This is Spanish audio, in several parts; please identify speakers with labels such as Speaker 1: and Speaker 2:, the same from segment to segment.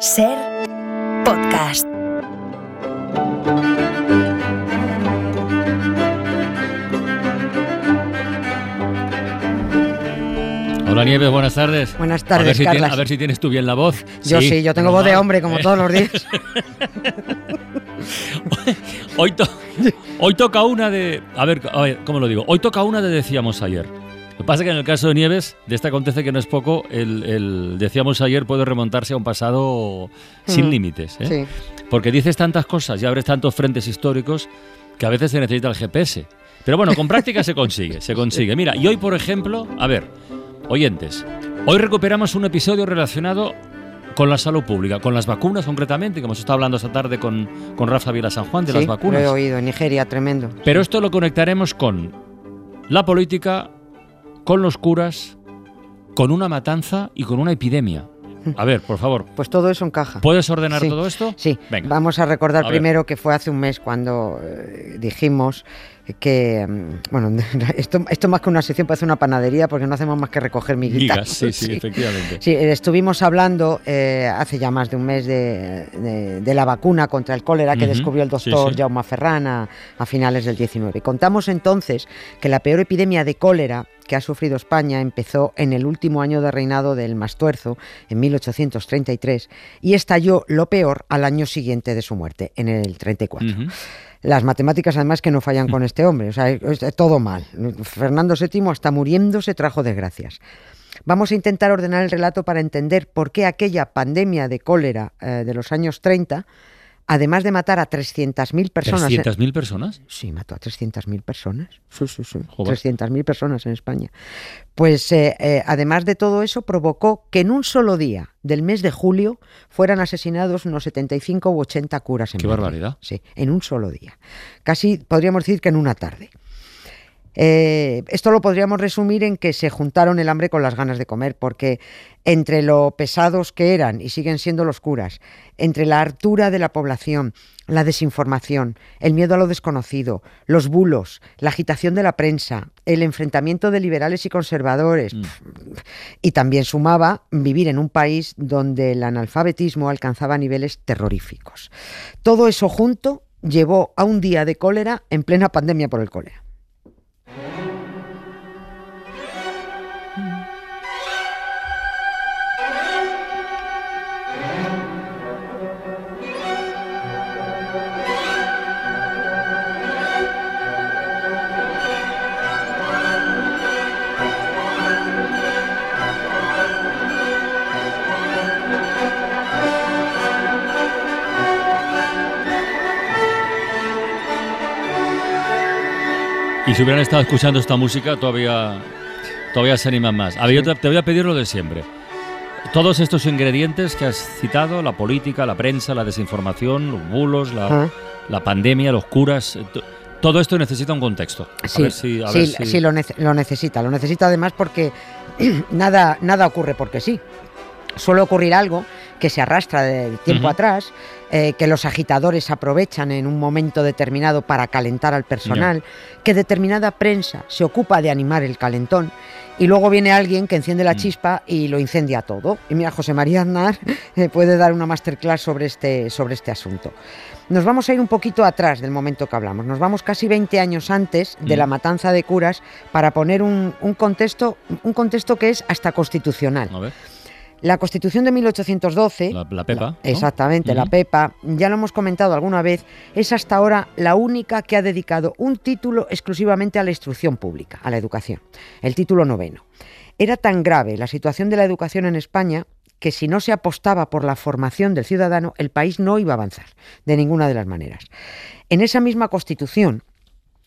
Speaker 1: Ser podcast.
Speaker 2: Hola Nieves, buenas tardes.
Speaker 3: Buenas
Speaker 2: a
Speaker 3: tardes,
Speaker 2: ver, si
Speaker 3: Carlas.
Speaker 2: tienes, a ver si tienes tú bien la voz.
Speaker 3: Yo sí, yo tengo voz de hombre como
Speaker 2: Eh,
Speaker 3: todos los días.
Speaker 2: Hoy, to- hoy toca una de... A ver, a ver, ¿cómo lo digo? Hoy toca una de decíamos ayer. Lo que pasa es que en el caso de Nieves, de este acontece que no es poco, el, el decíamos ayer puede remontarse a un pasado sin
Speaker 3: Mm,
Speaker 2: límites. ¿eh?
Speaker 3: Sí.
Speaker 2: Porque dices tantas cosas y abres tantos frentes históricos que a veces se necesita el GPS. Pero bueno, con práctica se consigue, se consigue. Mira, y hoy, por ejemplo, a ver, oyentes, hoy recuperamos un episodio relacionado con la salud pública, con las vacunas concretamente, que hemos estado hablando esta tarde con, con Rafa Vila San Juan de
Speaker 3: Sí,
Speaker 2: las
Speaker 3: Lo he
Speaker 2: vacunas.
Speaker 3: oído, Nigeria, tremendo.
Speaker 2: Pero esto lo conectaremos con la política, con los curas, con una matanza y con una epidemia. A ver, por favor,
Speaker 3: Pues todo eso encaja.
Speaker 2: ¿puedes ordenar
Speaker 3: Sí,
Speaker 2: todo esto?
Speaker 3: Sí,
Speaker 2: Venga.
Speaker 3: vamos a recordar
Speaker 2: A ver.
Speaker 3: primero que fue hace un mes cuando eh, dijimos que, mm, bueno, esto, esto más que una sección parece una panadería porque no hacemos más que recoger miguitas.
Speaker 2: Gigas, sí, sí, efectivamente.
Speaker 3: Sí, eh, estuvimos hablando eh, hace ya más de un mes de, de- de la vacuna contra el cólera que descubrió el
Speaker 2: sí,
Speaker 3: doctor
Speaker 2: sí.
Speaker 3: Jaume Ferran a, a finales del 19. Contamos entonces que la peor epidemia de cólera que ha sufrido España empezó en el último año de reinado del Mastuerzo, en 1833, y estalló lo peor al año siguiente de su muerte, en el 34.
Speaker 2: Ujú.
Speaker 3: Las matemáticas además que no fallan con este hombre, o sea, es, todo mal. Fernando VII hasta muriéndose trajo desgracias. Vamos a intentar ordenar el relato para entender por qué aquella pandemia de cólera eh, de los años 30, además de matar a 300.000 personas... en-
Speaker 2: ¿300.000 personas?
Speaker 3: Sí, mató a 300.000 personas. Sí, sí, sí.
Speaker 2: Joder.
Speaker 3: 300.000 personas en España. Pues eh, eh, además de todo eso, provocó que en un solo día del mes de julio fueran asesinados unos 75 u 80 curas en
Speaker 2: Qué
Speaker 3: Madrid.
Speaker 2: barbaridad.
Speaker 3: Sí, en un solo día. Casi podríamos decir que en una tarde. Eh, esto lo podríamos resumir en que se juntaron el hambre con las ganas de comer, porque entre lo pesados que eran y siguen siendo los curas, entre la hartura de la población, la desinformación, el miedo a lo desconocido, los bulos, la agitación de la prensa, el enfrentamiento de liberales y conservadores,
Speaker 2: Mm.
Speaker 3: y también sumaba vivir en un país donde el analfabetismo alcanzaba niveles terroríficos. Todo eso junto llevó a un día de cólera en plena pandemia por el cólera.
Speaker 2: Si hubieran estado escuchando esta música, todavía, todavía se animan más. A ver, yo te, voy a pedir lo de siempre. Todos estos ingredientes que has citado, la política, la prensa, la desinformación, los bulos, la,
Speaker 3: Ah.
Speaker 2: la pandemia, los curas, eh, to- todo esto necesita un contexto. A
Speaker 3: Sí,
Speaker 2: ver si- a
Speaker 3: sí,
Speaker 2: ver si-
Speaker 3: sí, lo, nece- lo necesita. Lo necesita además porque nada, nada ocurre porque sí. Suele ocurrir algo que se arrastra de tiempo atrás, eh, que los agitadores aprovechan en un momento determinado para calentar al personal, que determinada prensa se ocupa de animar el calentón y luego viene alguien que enciende la
Speaker 2: Mm.
Speaker 3: chispa y lo incendia todo. Y mira, José María Aznar eh, puede dar una masterclass sobre este, sobre este asunto. Nos vamos a ir un poquito atrás del momento que hablamos. Nos vamos casi 20 años antes de
Speaker 2: Mm.
Speaker 3: la matanza de curas para poner un, un contexto, un contexto que es hasta constitucional.
Speaker 2: A ver,
Speaker 3: La Constitución de 1812,
Speaker 2: la, la Pepa.
Speaker 3: exactamente, la. PEPA, ya lo hemos comentado alguna vez, es hasta ahora la única que ha dedicado un título exclusivamente a la instrucción pública, a la educación, el título noveno. Era tan grave la situación de la educación en España que si no se apostaba por la formación del ciudadano, el país no iba a avanzar de ninguna de las maneras. En esa misma Constitución,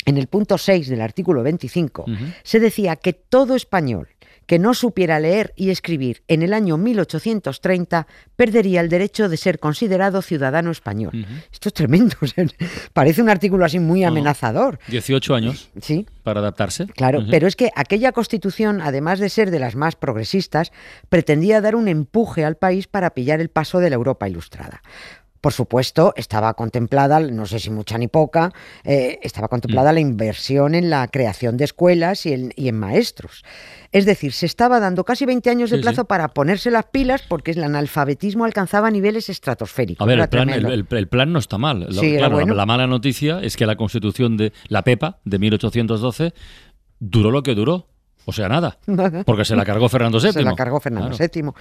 Speaker 3: en el punto 6 del artículo 25,
Speaker 2: Ujú.
Speaker 3: se decía que todo español que no supiera leer y escribir en el año 1830 perdería el derecho de ser considerado ciudadano español. Esto es tremendo, o sea, parece un artículo así muy
Speaker 2: No.
Speaker 3: amenazador.
Speaker 2: 18 años
Speaker 3: Sí,
Speaker 2: para adaptarse.
Speaker 3: Claro, pero es que aquella constitución, además de ser de las más progresistas, pretendía dar un empuje al país para pillar el paso de la Europa ilustrada. Por supuesto, estaba contemplada, no sé si mucha ni poca, eh, estaba contemplada la inversión en la creación de escuelas y en, y en maestros. Es decir, se estaba dando casi 20 años de
Speaker 2: Sí,
Speaker 3: plazo
Speaker 2: sí.
Speaker 3: para ponerse las pilas porque el analfabetismo alcanzaba niveles estratosféricos.
Speaker 2: A ver, el plan, el,
Speaker 3: tremendo.
Speaker 2: el- el plan no está mal.
Speaker 3: Sí,
Speaker 2: claro, la-
Speaker 3: bueno.
Speaker 2: la, mala noticia es que la constitución de la PEPA de 1812 duró lo que duró. O sea, nada. Porque se la cargó Fernando VII.
Speaker 3: Se la cargó Fernando
Speaker 2: Claro.
Speaker 3: VII.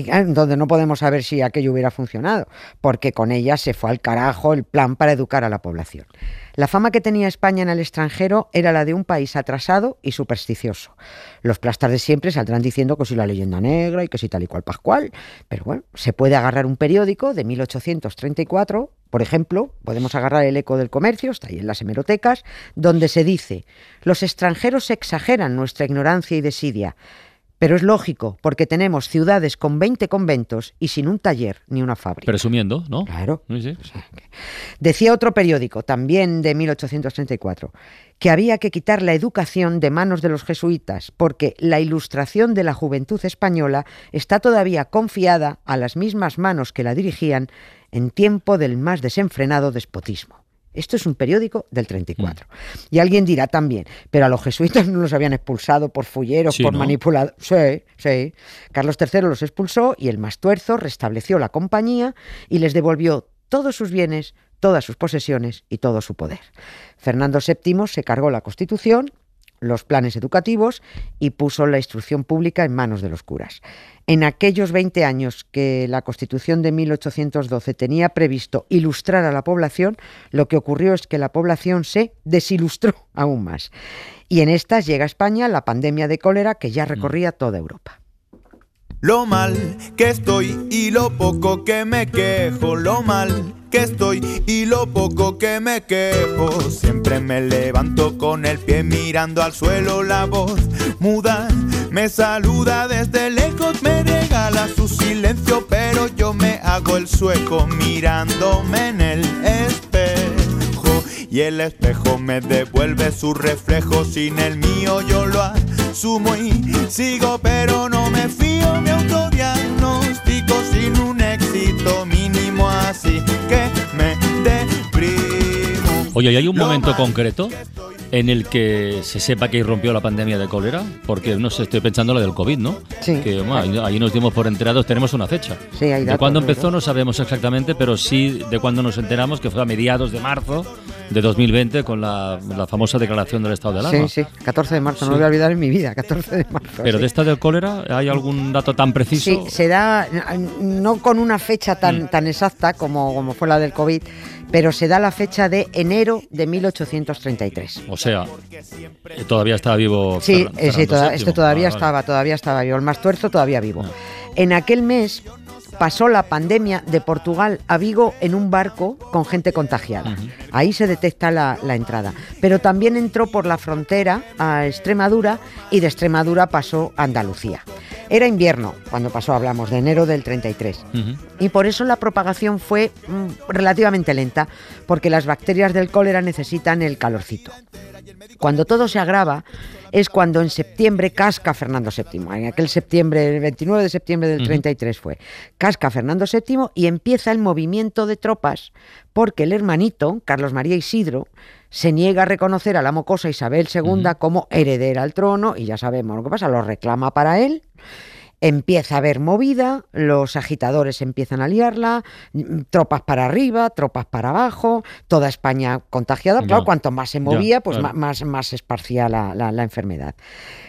Speaker 3: Y claro, donde no podemos saber si aquello hubiera funcionado, porque con ella se fue al carajo el plan para educar a la población. La fama que tenía España en el extranjero era la de un país atrasado y supersticioso. Los plastas de siempre saldrán diciendo que si la leyenda negra y que si tal y cual pascual, pero bueno, se puede agarrar un periódico de 1834, por ejemplo, podemos agarrar el Eco del Comercio, está ahí en las hemerotecas, donde se dice, los extranjeros exageran nuestra ignorancia y desidia, pero es lógico, porque tenemos ciudades con 20 conventos y sin un taller ni una fábrica.
Speaker 2: Presumiendo, ¿no?
Speaker 3: Claro.
Speaker 2: Sí, sí.
Speaker 3: Decía otro periódico, también de 1834, que había que quitar la educación de manos de los jesuitas, porque la ilustración de la juventud española está todavía confiada a las mismas manos que la dirigían en tiempo del más desenfrenado despotismo. Esto es un periódico del 34. Y alguien dirá también, pero a los jesuitas no los habían expulsado por fulleros,
Speaker 2: Sí,
Speaker 3: por
Speaker 2: ¿no?
Speaker 3: manipuladores. Sí, sí. Carlos III los expulsó y el Mastuerzo restableció la compañía y les devolvió todos sus bienes, todas sus posesiones y todo su poder. Fernando VII se cargó la Constitución, los planes educativos y puso la instrucción pública en manos de los curas. En aquellos 20 años que la Constitución de 1812 tenía previsto ilustrar a la población, lo que ocurrió es que la población se desilustró aún más. Y en estas llega a España la pandemia de cólera que ya recorría toda Europa.
Speaker 4: Lo mal que estoy y lo poco que me quejo, lo mal que estoy y lo poco que me quejo. Siempre me levanto con el pie mirando al suelo, la voz muda me saluda desde lejos, me regala su silencio, pero yo me hago el sueco mirándome en el espejo. Y el espejo me devuelve su reflejo, sin el mío yo lo asumo y sigo, pero no me fío, me autodiagnostico sin un
Speaker 2: Oye, ¿y hay un momento concreto en el que se sepa que irrumpió la pandemia de cólera? Porque, no sé, estoy pensando en la del COVID, ¿no?
Speaker 3: Sí.
Speaker 2: Que bueno, ahí, ahí nos dimos por enterados, tenemos una fecha.
Speaker 3: Sí, hay
Speaker 2: de
Speaker 3: datos,
Speaker 2: cuándo
Speaker 3: ¿verdad?
Speaker 2: empezó no sabemos exactamente, pero sí de cuándo nos enteramos, que fue a mediados de marzo de 2020 con la, la famosa declaración del estado de alarma.
Speaker 3: Sí, sí, 14 de marzo,
Speaker 2: Sí.
Speaker 3: no lo voy a olvidar en mi vida, 14 de marzo.
Speaker 2: Pero
Speaker 3: sí.
Speaker 2: de esta del cólera, ¿hay algún dato tan preciso?
Speaker 3: Sí, se da, no con una fecha
Speaker 2: Mm.
Speaker 3: tan, tan exacta como, como fue la del COVID, pero se da la fecha de enero de 1833.
Speaker 2: O sea, eh, todavía estaba vivo.
Speaker 3: Sí, eh, sí, toda- este todavía
Speaker 2: vale.
Speaker 3: estaba, todavía estaba vivo. El más tuerzo todavía vivo.
Speaker 2: Ah.
Speaker 3: En aquel mes pasó la pandemia de Portugal a Vigo en un barco con gente contagiada. Ahí se detecta la, la entrada. Pero también entró por la frontera a Extremadura y de Extremadura pasó a Andalucía. Era invierno cuando pasó, hablamos de enero del 33.
Speaker 2: Ujú.
Speaker 3: Y por eso la propagación fue mm, relativamente lenta, porque las bacterias del cólera necesitan el calorcito. Cuando todo se agrava es cuando en septiembre casca Fernando VII. En aquel septiembre, el 29 de septiembre del
Speaker 2: Ujú.
Speaker 3: 33 fue. Casca Fernando VII y empieza el movimiento de tropas porque el hermanito, Carlos María Isidro, se niega a reconocer a la mocosa Isabel II como heredera al trono y ya sabemos lo que pasa, lo reclama para él. Empieza a haber movida, los agitadores empiezan a liarla, mm, tropas para arriba, tropas para abajo, toda España contagiada.
Speaker 2: Ya.
Speaker 3: Claro, cuanto más se
Speaker 2: Ya,
Speaker 3: movía, pues
Speaker 2: claro.
Speaker 3: más, más se esparcía la, la- la enfermedad.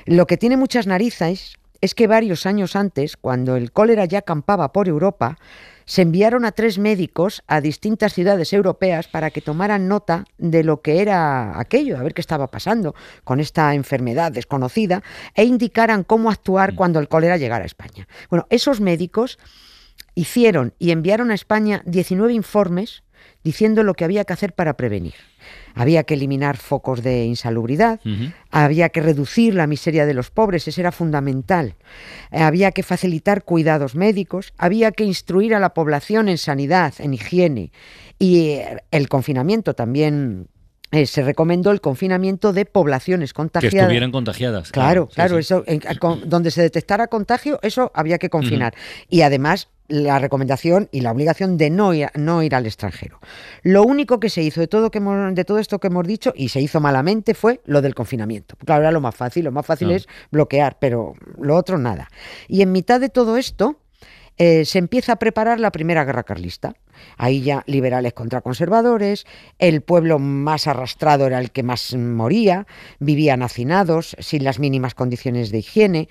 Speaker 3: Lo que tiene muchas narices es que varios años antes, cuando el cólera ya campaba por Europa, se enviaron a tres médicos a distintas ciudades europeas para que tomaran nota de lo que era aquello, a ver qué estaba pasando con esta enfermedad desconocida e indicaran cómo actuar cuando el cólera llegara a España. Bueno, esos médicos hicieron y enviaron a España 19 informes diciendo lo que había que hacer para prevenir. Había que eliminar focos de insalubridad, había que reducir la miseria de los pobres, eso era fundamental. Eh, Había que facilitar cuidados médicos, había que instruir a la población en sanidad, en higiene. Y eh, el confinamiento también eh, se recomendó el confinamiento de poblaciones
Speaker 2: Que
Speaker 3: contagiadas.
Speaker 2: estuvieran contagiadas.
Speaker 3: Claro,
Speaker 2: sí,
Speaker 3: claro,
Speaker 2: sí.
Speaker 3: eso, en- con- donde se detectara contagio, eso había que confinar. Y además la recomendación y la obligación de no ir, no ir al extranjero. Lo único que se hizo de todo, que hemos- de todo esto que hemos dicho, y se hizo malamente, fue lo del confinamiento. Claro, era lo más fácil, lo más fácil es bloquear, pero lo otro nada. Y en mitad de todo esto, eh, se empieza a preparar la primera guerra carlista. Ahí ya liberales contra conservadores, el pueblo más arrastrado era el que más moría, vivían hacinados, sin las mínimas condiciones de higiene.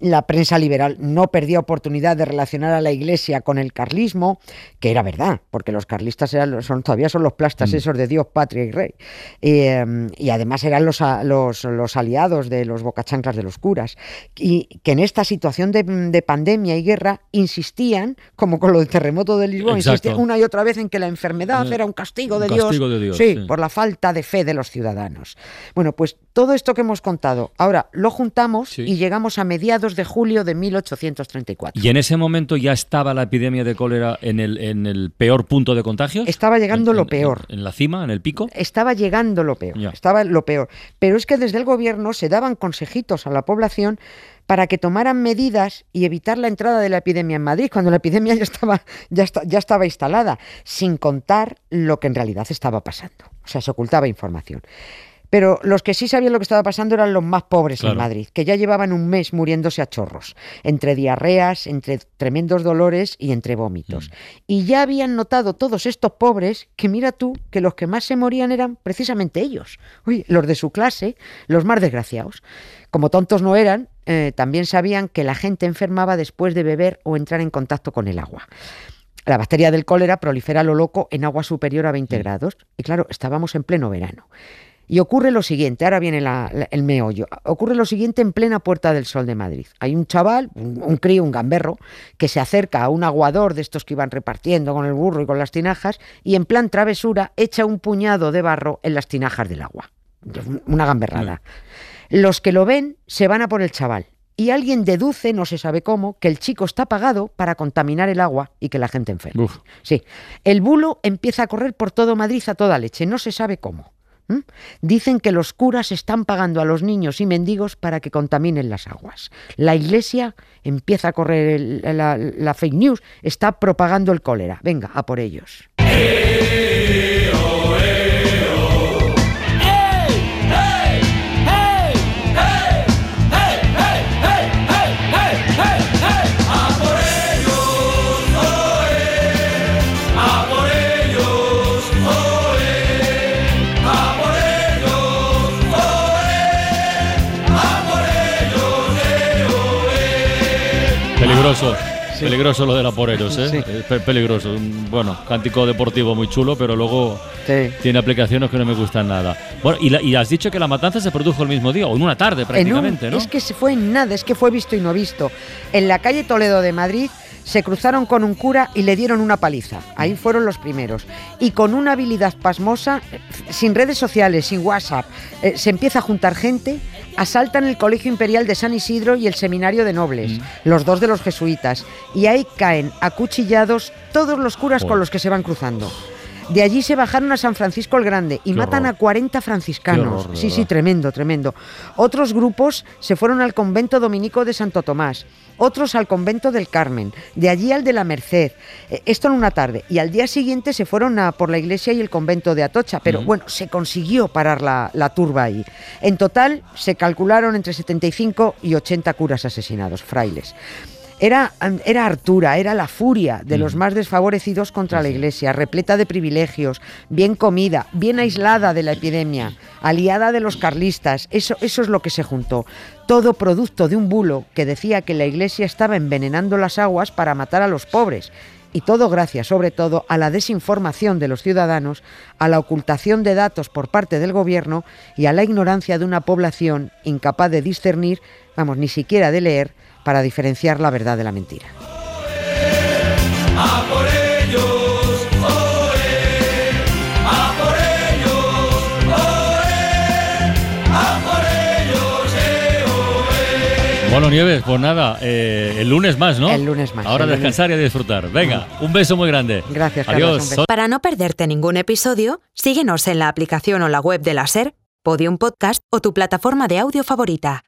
Speaker 3: La prensa liberal no perdía oportunidad de relacionar a la iglesia con el carlismo, que era verdad, porque los carlistas eran, son, todavía son los plastas
Speaker 2: Mm.
Speaker 3: esos de Dios, patria y rey. Eh, y además eran los, a- los, los aliados de los bocachanclas de los curas. Y que en esta situación de, de pandemia y guerra insistían, como con lo del terremoto de Lisboa, insistían una y otra vez en que la enfermedad
Speaker 2: Eh,
Speaker 3: era un castigo de
Speaker 2: un
Speaker 3: Dios.
Speaker 2: castigo de Dios,
Speaker 3: sí,
Speaker 2: sí.
Speaker 3: por la falta de fe de los ciudadanos. Bueno, pues todo esto que hemos contado, ahora lo juntamos
Speaker 2: Sí.
Speaker 3: y llegamos a mediados de julio de 1834.
Speaker 2: Y en ese momento ya estaba la epidemia de cólera en el, en el peor punto de contagios.
Speaker 3: Estaba llegando
Speaker 2: En-
Speaker 3: lo peor.
Speaker 2: En, la cima, en el pico.
Speaker 3: Estaba llegando lo peor,
Speaker 2: Ya.
Speaker 3: estaba lo peor. Pero es que desde el gobierno se daban consejitos a la población para que tomaran medidas y evitar la entrada de la epidemia en Madrid, cuando la epidemia ya estaba, ya esta- ya estaba instalada, sin contar lo que en realidad estaba pasando. O sea, se ocultaba información. Pero los que sí sabían lo que estaba pasando eran los más pobres
Speaker 2: Claro.
Speaker 3: en Madrid, que ya llevaban un mes muriéndose a chorros, entre diarreas, entre tremendos dolores y entre vómitos. Y ya habían notado todos estos pobres que mira tú, que los que más se morían eran precisamente ellos. Los de su clase, los más desgraciados. Como tontos no eran, eh, también sabían que la gente enfermaba después de beber o entrar en contacto con el agua. La bacteria del cólera prolifera a lo loco en agua superior a 20 grados. Y claro, estábamos en pleno verano. Y ocurre lo siguiente, ahora viene la- la- el meollo, ocurre lo siguiente en plena Puerta del Sol de Madrid. Hay un chaval, un, un crío, un gamberro, que se acerca a un aguador de estos que iban repartiendo con el burro y con las tinajas y en plan travesura echa un puñado de barro en las tinajas del agua. Una gamberrada. Los que lo ven se van a por el chaval y alguien deduce, no se sabe cómo, que el chico está pagado para contaminar el agua y que la gente enferme.
Speaker 2: Uf.
Speaker 3: Sí, el bulo empieza a correr por todo Madrid a toda leche, no se sabe cómo. ¿M? Dicen que los curas están pagando a los niños y mendigos para que contaminen las aguas. La iglesia empieza a correr la, la fake news, está propagando el cólera. Venga, a por ellos.
Speaker 2: Peligroso lo de la Poreros, ¿eh?
Speaker 3: Sí.
Speaker 2: Es pe- peligroso. Bueno, cántico deportivo muy chulo, pero luego
Speaker 3: Sí.
Speaker 2: tiene aplicaciones que no me gustan nada. Bueno, y, la- y has dicho que la matanza se produjo el mismo día, o en una tarde
Speaker 3: un-
Speaker 2: prácticamente, ¿no?
Speaker 3: Es que se fue en nada, es que fue visto y no visto. En la calle Toledo de Madrid se cruzaron con un cura y le dieron una paliza. Ahí fueron los primeros. Y con una habilidad pasmosa, eh, sin redes sociales, sin WhatsApp, eh, se empieza a juntar gente, asaltan el Colegio Imperial de San Isidro y el Seminario de Nobles,
Speaker 2: Mm.
Speaker 3: los dos de los jesuitas. Y ahí caen acuchillados todos los curas con los que se van cruzando. De allí se bajaron a San Francisco el Grande y
Speaker 2: Qué
Speaker 3: matan
Speaker 2: horror.
Speaker 3: a 40 franciscanos.
Speaker 2: Horror,
Speaker 3: sí, sí, tremendo, tremendo. Otros grupos se fueron al convento dominico de Santo Tomás, otros al convento del Carmen, de allí al de la Merced. Eh, Esto en una tarde. Y al día siguiente se fueron a por la iglesia y el convento de Atocha. Pero
Speaker 2: Mm.
Speaker 3: bueno, se consiguió parar la, la turba ahí. En total se calcularon entre 75 y 80 curas asesinados, frailes. Era, era Artura, era la furia de los
Speaker 2: Mm.
Speaker 3: más desfavorecidos contra la iglesia, repleta de privilegios, bien comida, bien aislada de la epidemia, aliada de los carlistas. Eso, eso es lo que se juntó. Todo producto de un bulo que decía que la iglesia estaba envenenando las aguas para matar a los pobres. Y todo gracias, sobre todo, a la desinformación de los ciudadanos, a la ocultación de datos por parte del gobierno y a la ignorancia de una población incapaz de discernir, vamos, ni siquiera de leer, para diferenciar la verdad de la mentira.
Speaker 2: Bueno, Nieves, pues nada, eh, el lunes más, ¿no?
Speaker 3: El lunes más,
Speaker 2: Ahora descansar y a disfrutar. Venga, un beso muy grande.
Speaker 3: Gracias, Carlos,
Speaker 2: Adiós.
Speaker 1: Para no perderte ningún episodio, síguenos en la aplicación o la web de la SER, Podium Podcast o tu plataforma de audio favorita.